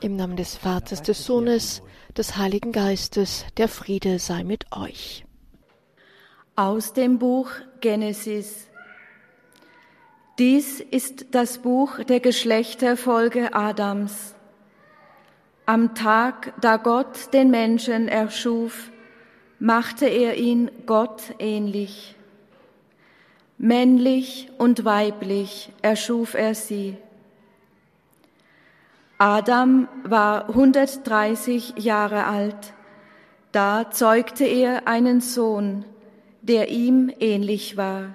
Im Namen des Vaters, des Sohnes, des Heiligen Geistes, der Friede sei mit euch. Aus dem Buch Genesis. Dies ist das Buch der Geschlechterfolge Adams. Am Tag, da Gott den Menschen erschuf, machte er ihn Gott ähnlich. Männlich und weiblich erschuf er sie. Adam war 130 Jahre alt. Da zeugte er einen Sohn, der ihm ähnlich war,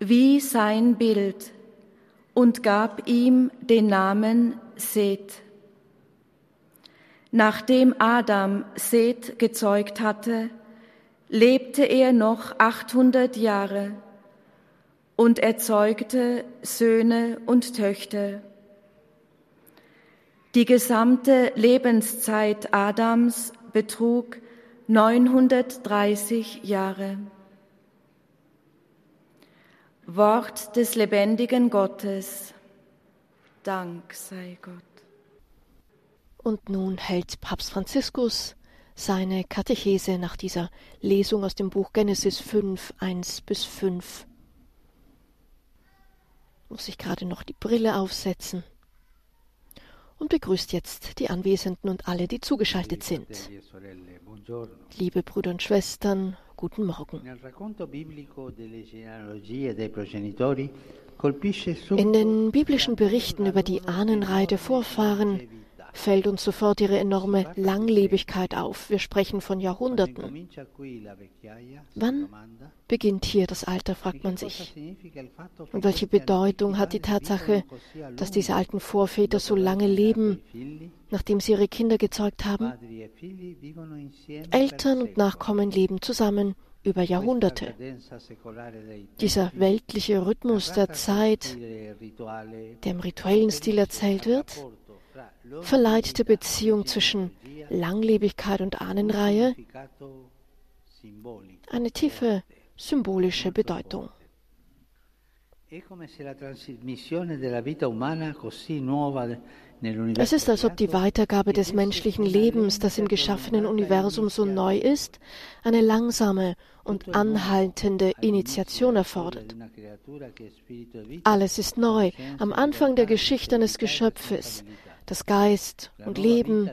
wie sein Bild, und gab ihm den Namen Seth. Nachdem Adam Seth gezeugt hatte, lebte er noch 800 Jahre und erzeugte Söhne und Töchter. Die gesamte Lebenszeit Adams betrug 930 Jahre. Wort des lebendigen Gottes. Dank sei Gott. Und nun hält Papst Franziskus seine Katechese nach dieser Lesung aus dem Buch Genesis 5, 1 bis 5. Muss ich gerade noch die Brille aufsetzen und begrüßt jetzt die Anwesenden und alle, die zugeschaltet sind. Liebe Brüder und Schwestern, guten Morgen. In den biblischen Berichten über die Ahnenreihe der Vorfahren fällt uns sofort ihre enorme Langlebigkeit auf. Wir sprechen von Jahrhunderten. Wann beginnt hier das Alter, fragt man sich. Und welche Bedeutung hat die Tatsache, dass diese alten Vorväter so lange leben, nachdem sie ihre Kinder gezeugt haben? Eltern und Nachkommen leben zusammen über Jahrhunderte. Dieser weltliche Rhythmus der Zeit, der im rituellen Stil erzählt wird, verleiht der Beziehung zwischen Langlebigkeit und Ahnenreihe eine tiefe symbolische Bedeutung. Es ist, als ob die Weitergabe des menschlichen Lebens, das im geschaffenen Universum so neu ist, eine langsame und anhaltende Initiation erfordert. Alles ist neu, am Anfang der Geschichte eines Geschöpfes, das Geist und Leben,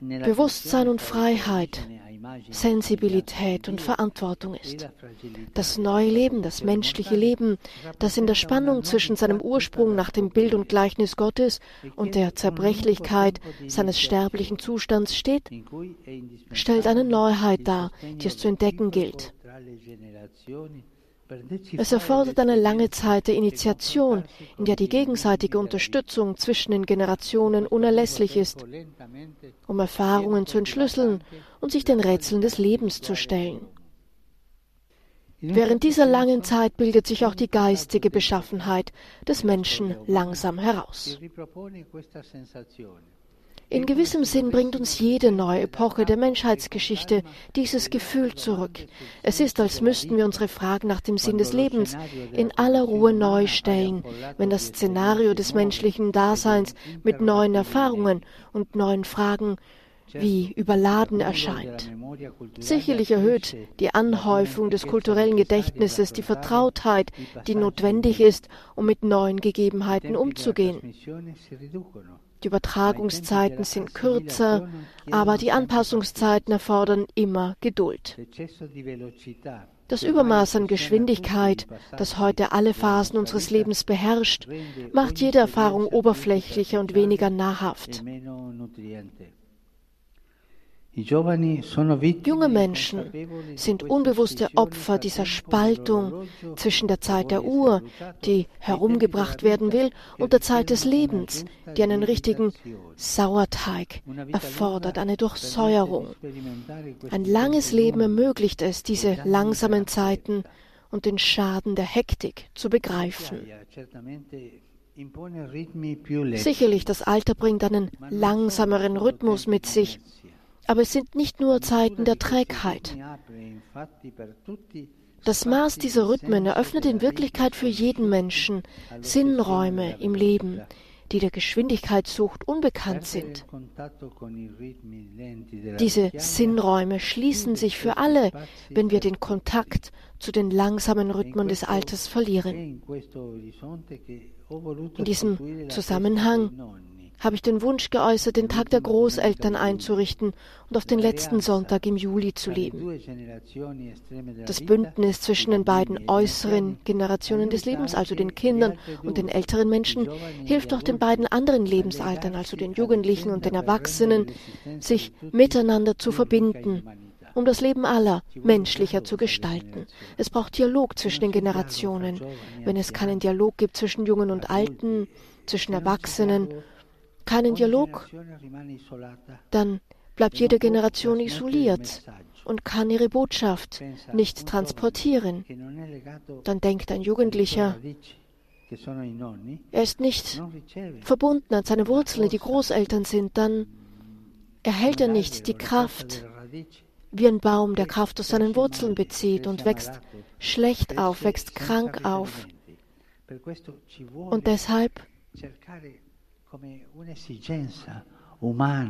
Bewusstsein und Freiheit, Sensibilität und Verantwortung ist. Das neue Leben, das menschliche Leben, das in der Spannung zwischen seinem Ursprung nach dem Bild und Gleichnis Gottes und der Zerbrechlichkeit seines sterblichen Zustands steht, stellt eine Neuheit dar, die es zu entdecken gilt. Es erfordert eine lange Zeit der Initiation, in der die gegenseitige Unterstützung zwischen den Generationen unerlässlich ist, um Erfahrungen zu entschlüsseln und sich den Rätseln des Lebens zu stellen. Während dieser langen Zeit bildet sich auch die geistige Beschaffenheit des Menschen langsam heraus. In gewissem Sinn bringt uns jede neue Epoche der Menschheitsgeschichte dieses Gefühl zurück. Es ist, als müssten wir unsere Fragen nach dem Sinn des Lebens in aller Ruhe neu stellen, wenn das Szenario des menschlichen Daseins mit neuen Erfahrungen und neuen Fragen wie überladen erscheint. Sicherlich erhöht die Anhäufung des kulturellen Gedächtnisses die Vertrautheit, die notwendig ist, um mit neuen Gegebenheiten umzugehen. Die Übertragungszeiten sind kürzer, aber die Anpassungszeiten erfordern immer Geduld. Das Übermaß an Geschwindigkeit, das heute alle Phasen unseres Lebens beherrscht, macht jede Erfahrung oberflächlicher und weniger nahrhaft. Junge Menschen sind unbewusste Opfer dieser Spaltung zwischen der Zeit der Uhr, die herumgebracht werden will, und der Zeit des Lebens, die einen richtigen Sauerteig erfordert, eine Durchsäuerung. Ein langes Leben ermöglicht es, diese langsamen Zeiten und den Schaden der Hektik zu begreifen. Sicherlich, das Alter bringt einen langsameren Rhythmus mit sich, aber es sind nicht nur Zeiten der Trägheit. Das Maß dieser Rhythmen eröffnet in Wirklichkeit für jeden Menschen Sinnräume im Leben, die der Geschwindigkeitssucht unbekannt sind. Diese Sinnräume schließen sich für alle, wenn wir den Kontakt zu den langsamen Rhythmen des Alters verlieren. In diesem Zusammenhang habe ich den Wunsch geäußert, den Tag der Großeltern einzurichten und auf den letzten Sonntag im Juli zu leben. Das Bündnis zwischen den beiden äußeren Generationen des Lebens, also den Kindern und den älteren Menschen, hilft auch den beiden anderen Lebensaltern, also den Jugendlichen und den Erwachsenen, sich miteinander zu verbinden um das Leben aller menschlicher zu gestalten. Es braucht Dialog zwischen den Generationen. Wenn es keinen Dialog gibt zwischen Jungen und Alten, zwischen Erwachsenen keinen Dialog, dann bleibt jede Generation isoliert und kann ihre Botschaft nicht transportieren. Dann denkt ein Jugendlicher, er ist nicht verbunden an seine Wurzeln, die Großeltern sind, dann erhält er nicht die Kraft, wie ein Baum, der Kraft aus seinen Wurzeln bezieht und wächst schlecht auf, wächst krank auf. Und deshalb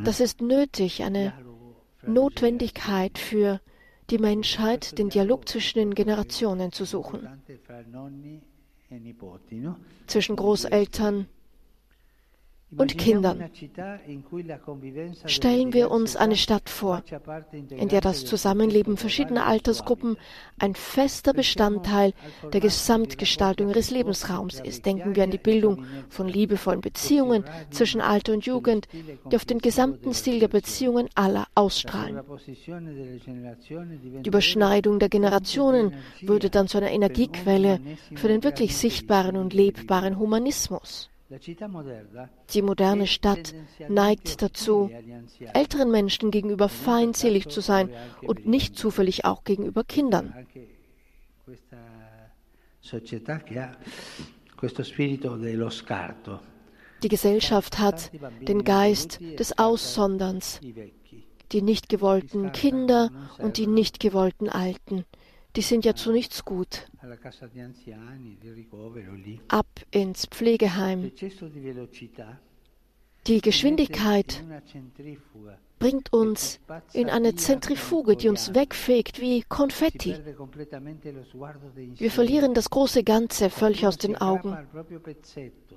das ist nötig, eine Notwendigkeit für die Menschheit, den Dialog zwischen den Generationen zu suchen. Zwischen Großeltern und Kindern. Stellen wir uns eine Stadt vor, in der das Zusammenleben verschiedener Altersgruppen ein fester Bestandteil der Gesamtgestaltung ihres Lebensraums ist. Denken wir an die Bildung von liebevollen Beziehungen zwischen Alter und Jugend, die auf den gesamten Stil der Beziehungen aller ausstrahlen. Die Überschneidung der Generationen würde dann zu einer Energiequelle für den wirklich sichtbaren und lebbaren Humanismus. Die moderne Stadt neigt dazu, älteren Menschen gegenüber feindselig zu sein und nicht zufällig auch gegenüber Kindern. Die Gesellschaft hat den Geist des Aussonderns, die nicht gewollten Kinder und die nicht gewollten Alten, die sind ja zu nichts gut. Ab ins Pflegeheim. Die Geschwindigkeit bringt uns in eine Zentrifuge, die uns wegfegt wie Konfetti. Wir verlieren das große Ganze völlig aus den Augen.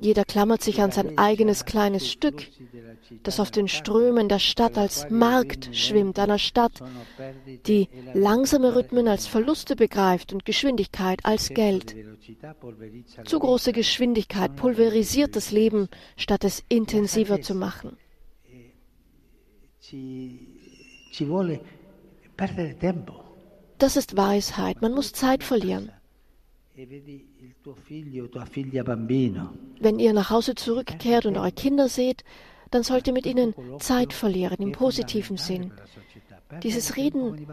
Jeder klammert sich an sein eigenes kleines Stück, das auf den Strömen der Stadt als Markt schwimmt, einer Stadt, die langsame Rhythmen als Verluste begreift und Geschwindigkeit als Geld. Zu große Geschwindigkeit pulverisiert das Leben, statt es intensiver zu machen. Das ist Weisheit. Man muss Zeit verlieren. Wenn ihr nach Hause zurückkehrt und eure Kinder seht, dann sollt ihr mit ihnen Zeit verlieren, im positiven Sinn. Dieses Reden,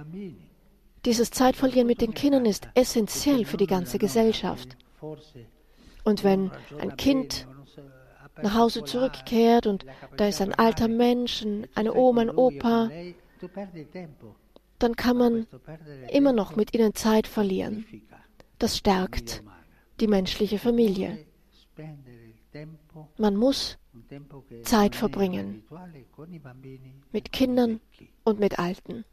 dieses Zeitverlieren mit den Kindern ist essentiell für die ganze Gesellschaft. Und wenn ein Kind nach Hause zurückkehrt und da ist ein alter Mensch, eine Oma, ein Opa, dann kann man immer noch mit ihnen Zeit verlieren. Das stärkt die menschliche Familie. Man muss Zeit verbringen mit Kindern und mit Alten.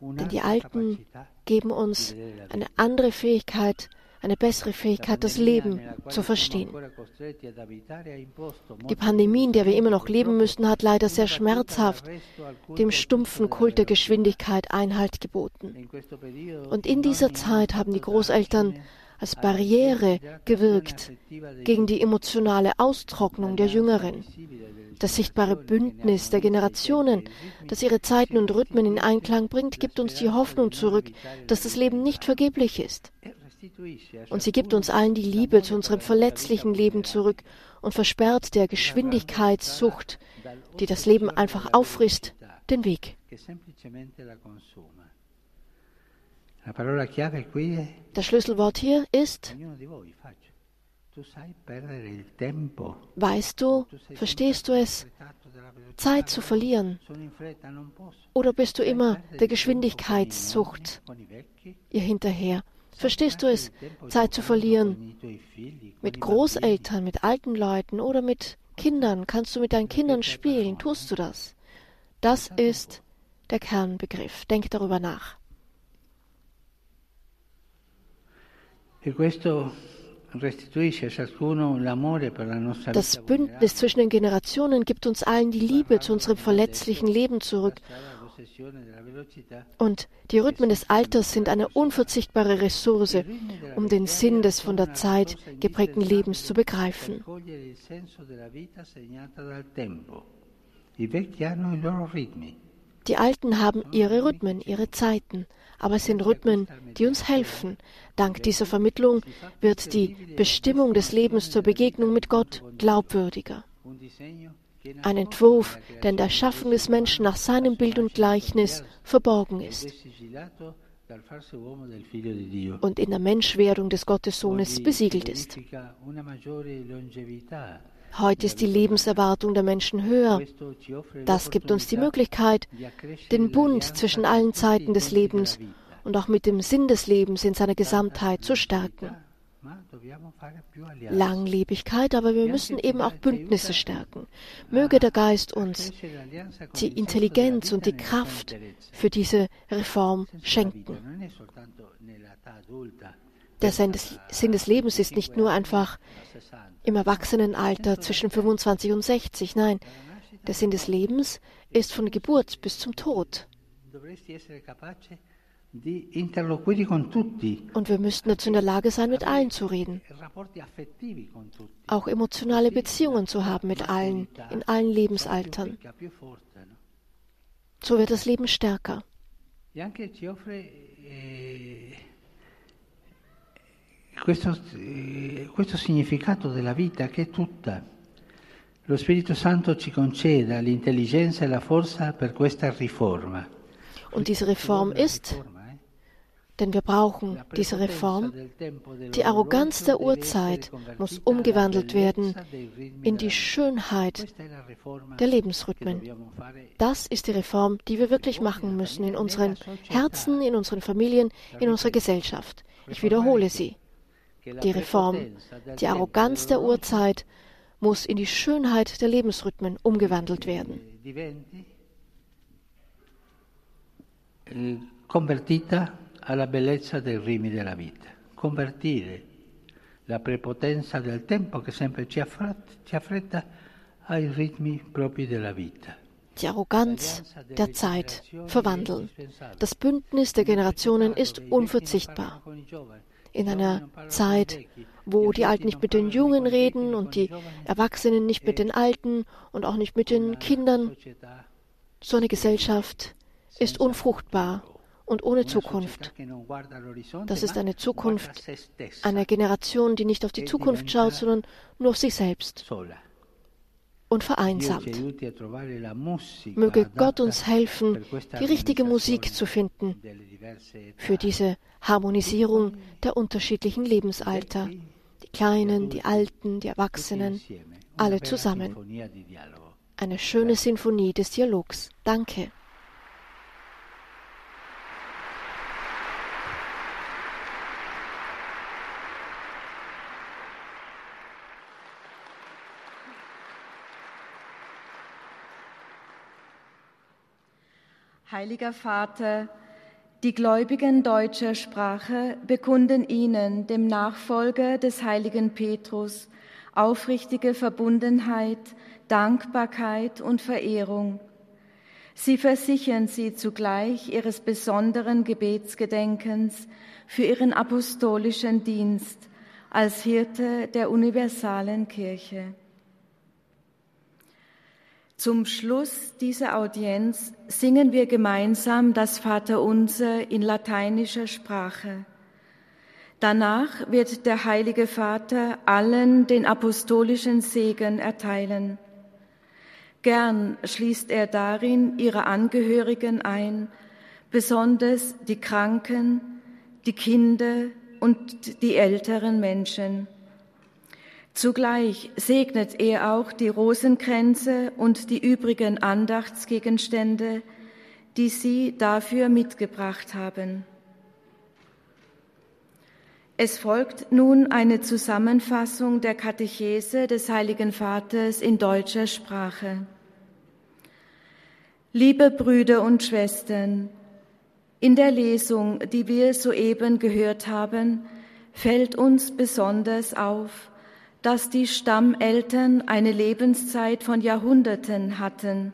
Denn die Alten geben uns eine andere Fähigkeit, eine bessere Fähigkeit, das Leben zu verstehen. Die Pandemie, in der wir immer noch leben müssen, hat leider sehr schmerzhaft dem stumpfen Kult der Geschwindigkeit Einhalt geboten. Und in dieser Zeit haben die Großeltern als Barriere gewirkt gegen die emotionale Austrocknung der Jüngeren. Das sichtbare Bündnis der Generationen, das ihre Zeiten und Rhythmen in Einklang bringt, gibt uns die Hoffnung zurück, dass das Leben nicht vergeblich ist. Und sie gibt uns allen die Liebe zu unserem verletzlichen Leben zurück und versperrt der Geschwindigkeitssucht, die das Leben einfach auffrisst, den Weg. Das Schlüsselwort hier ist Weißt du, verstehst du es, Zeit zu verlieren? Oder bist du immer der Geschwindigkeitssucht ihr hinterher? Verstehst du es, Zeit zu verlieren? Mit Großeltern, mit alten Leuten oder mit Kindern? Kannst du mit deinen Kindern spielen? Tust du das? Das ist der Kernbegriff. Denk darüber nach. E das Bündnis zwischen den Generationen gibt uns allen die Liebe zu unserem verletzlichen Leben zurück. Und die Rhythmen des Alters sind eine unverzichtbare Ressource, um den Sinn des von der Zeit geprägten Lebens zu begreifen. Die Alten haben ihre Rhythmen, ihre Zeiten aber es sind Rhythmen, die uns helfen. Dank dieser Vermittlung wird die Bestimmung des Lebens zur Begegnung mit Gott glaubwürdiger. Ein Entwurf, der in der Schaffung des Menschen nach seinem Bild und Gleichnis verborgen ist und in der Menschwerdung des Gottessohnes besiegelt ist. Heute ist die Lebenserwartung der Menschen höher. Das gibt uns die Möglichkeit, den Bund zwischen allen Zeiten des Lebens und auch mit dem Sinn des Lebens in seiner Gesamtheit zu stärken. Langlebigkeit, aber wir müssen eben auch Bündnisse stärken. Möge der Geist uns die Intelligenz und die Kraft für diese Reform schenken. Der Sinn des, Lebens ist nicht nur einfach im Erwachsenenalter zwischen 25 und 60. Nein, der Sinn des Lebens ist von Geburt bis zum Tod. Und wir müssten dazu in der Lage sein, mit allen zu reden. Auch emotionale Beziehungen zu haben mit allen, in allen Lebensaltern. So wird das Leben stärker. questo, eh, questo significato della vita che è tutta. Lo Spirito Santo ci conceda l'intelligenza e la forza per questa riforma. Und diese Reform ist, denn wir brauchen diese Reform. Die Arroganz der Urzeit muss umgewandelt werden in die Schönheit der Lebensrhythmen. Das ist die Reform, die wir wirklich machen müssen in unseren Herzen, in unseren Familien, in unserer Gesellschaft. Ich wiederhole sie. Die Reform, die Arroganz der Urzeit muss in die Schönheit der Lebensrhythmen umgewandelt werden. Convertita alla bellezza dei ritmi della vita. Convertire la prepotenza del tempo che sempre ci affretta ai ritmi propri della vita. Die Arroganz der Zeit verwandeln. Das Bündnis der Generationen ist unverzichtbar in einer Zeit, wo die Alten nicht mit den Jungen reden und die Erwachsenen nicht mit den Alten und auch nicht mit den Kindern. So eine Gesellschaft ist unfruchtbar und ohne Zukunft. Das ist eine Zukunft einer Generation, die nicht auf die Zukunft schaut, sondern nur auf sich selbst und vereinsamt. Möge Gott uns helfen, die richtige Musik zu finden für diese Harmonisierung der unterschiedlichen Lebensalter, die Kleinen, die Alten, die Erwachsenen, alle zusammen. Eine schöne Sinfonie des Dialogs. Danke. Heiliger Vater, die Gläubigen deutscher Sprache bekunden Ihnen, dem Nachfolger des heiligen Petrus, aufrichtige Verbundenheit, Dankbarkeit und Verehrung. Sie versichern Sie zugleich Ihres besonderen Gebetsgedenkens für Ihren apostolischen Dienst als Hirte der universalen Kirche. Zum Schluss dieser Audienz singen wir gemeinsam das Vaterunser in lateinischer Sprache. Danach wird der Heilige Vater allen den apostolischen Segen erteilen. Gern schließt er darin ihre Angehörigen ein, besonders die Kranken, die Kinder und die älteren Menschen. Zugleich segnet er auch die Rosenkränze und die übrigen Andachtsgegenstände, die Sie dafür mitgebracht haben. Es folgt nun eine Zusammenfassung der Katechese des Heiligen Vaters in deutscher Sprache. Liebe Brüder und Schwestern, in der Lesung, die wir soeben gehört haben, fällt uns besonders auf, dass die Stammeltern eine Lebenszeit von Jahrhunderten hatten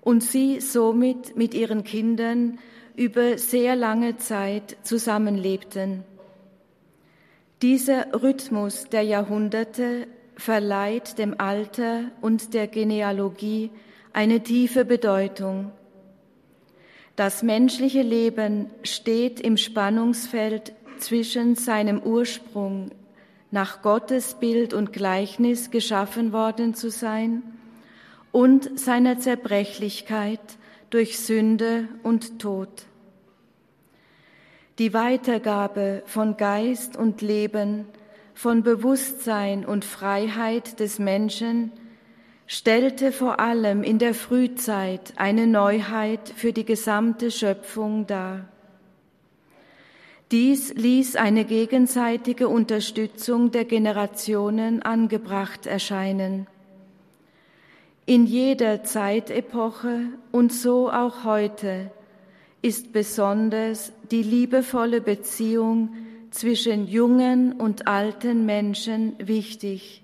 und sie somit mit ihren Kindern über sehr lange Zeit zusammenlebten. Dieser Rhythmus der Jahrhunderte verleiht dem Alter und der Genealogie eine tiefe Bedeutung. Das menschliche Leben steht im Spannungsfeld zwischen seinem Ursprung, nach Gottes Bild und Gleichnis geschaffen worden zu sein, und seiner Zerbrechlichkeit durch Sünde und Tod. Die Weitergabe von Geist und Leben, von Bewusstsein und Freiheit des Menschen stellte vor allem in der Frühzeit eine Neuheit für die gesamte Schöpfung dar. Dies ließ eine gegenseitige Unterstützung der Generationen angebracht erscheinen. In jeder Zeitepoche und so auch heute ist besonders die liebevolle Beziehung zwischen jungen und alten Menschen wichtig,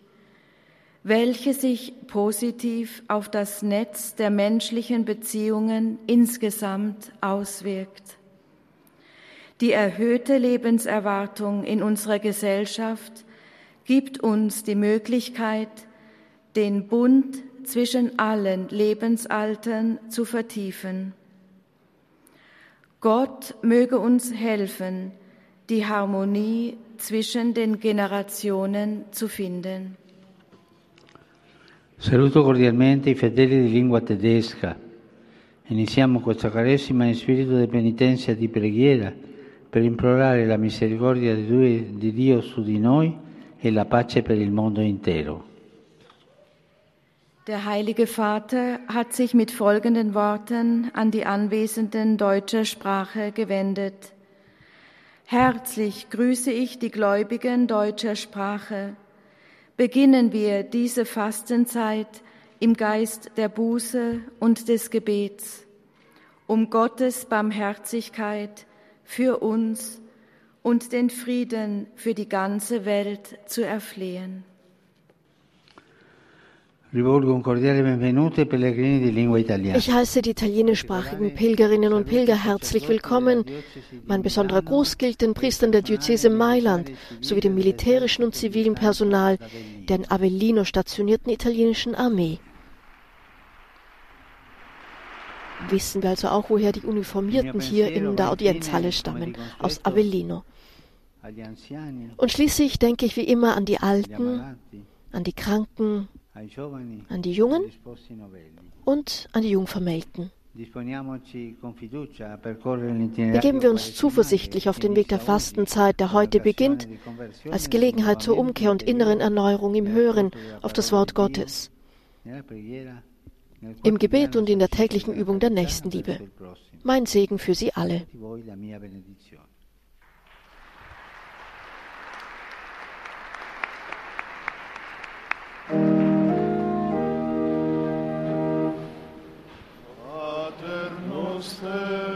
welche sich positiv auf das Netz der menschlichen Beziehungen insgesamt auswirkt. Die erhöhte Lebenserwartung in unserer Gesellschaft gibt uns die Möglichkeit, den Bund zwischen allen Lebensaltern zu vertiefen. Gott möge uns helfen, die Harmonie zwischen den Generationen zu finden. Saluto cordialmente i fedeli di lingua tedesca. Iniziamo questa Quaresima in spirito di penitenza e di preghiera per implorare la misericordia di Dio su di noi e la pace per il mondo intero. Der Heilige Vater hat sich mit folgenden Worten an die Anwesenden deutscher Sprache gewendet. Herzlich grüße ich die Gläubigen deutscher Sprache. Beginnen wir diese Fastenzeit im Geist der Buße und des Gebets, um Gottes Barmherzigkeit für uns und den Frieden für die ganze Welt zu erflehen. Ich heiße die italienischsprachigen Pilgerinnen und Pilger herzlich willkommen. Mein besonderer Gruß gilt den Priestern der Diözese Mailand sowie dem militärischen und zivilen Personal der in Avellino stationierten italienischen Armee. Wissen wir also auch, woher die Uniformierten hier in der Audienzhalle stammen, aus Avellino. Und schließlich denke ich wie immer an die Alten, an die Kranken, an die Jungen und an die Jungvermählten. Begeben wir uns zuversichtlich auf den Weg der Fastenzeit, der heute beginnt, als Gelegenheit zur Umkehr und inneren Erneuerung im Hören auf das Wort Gottes, im Gebet und in der täglichen Übung der Nächstenliebe. Mein Segen für Sie alle. Dios.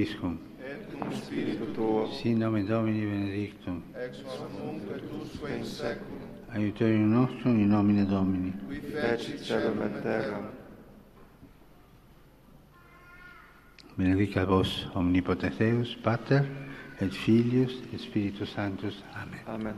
Hoviscum, et cum spiritu tuo, sin nomen Domini benedictum, ex nunc et usque in seculum, aiuterium nostrum in nomine Domini. qui fecit celum et terram, Benedicat vos omnipotens Deus, Pater, et Filius, et Spiritus Sanctus. Amen. Amen.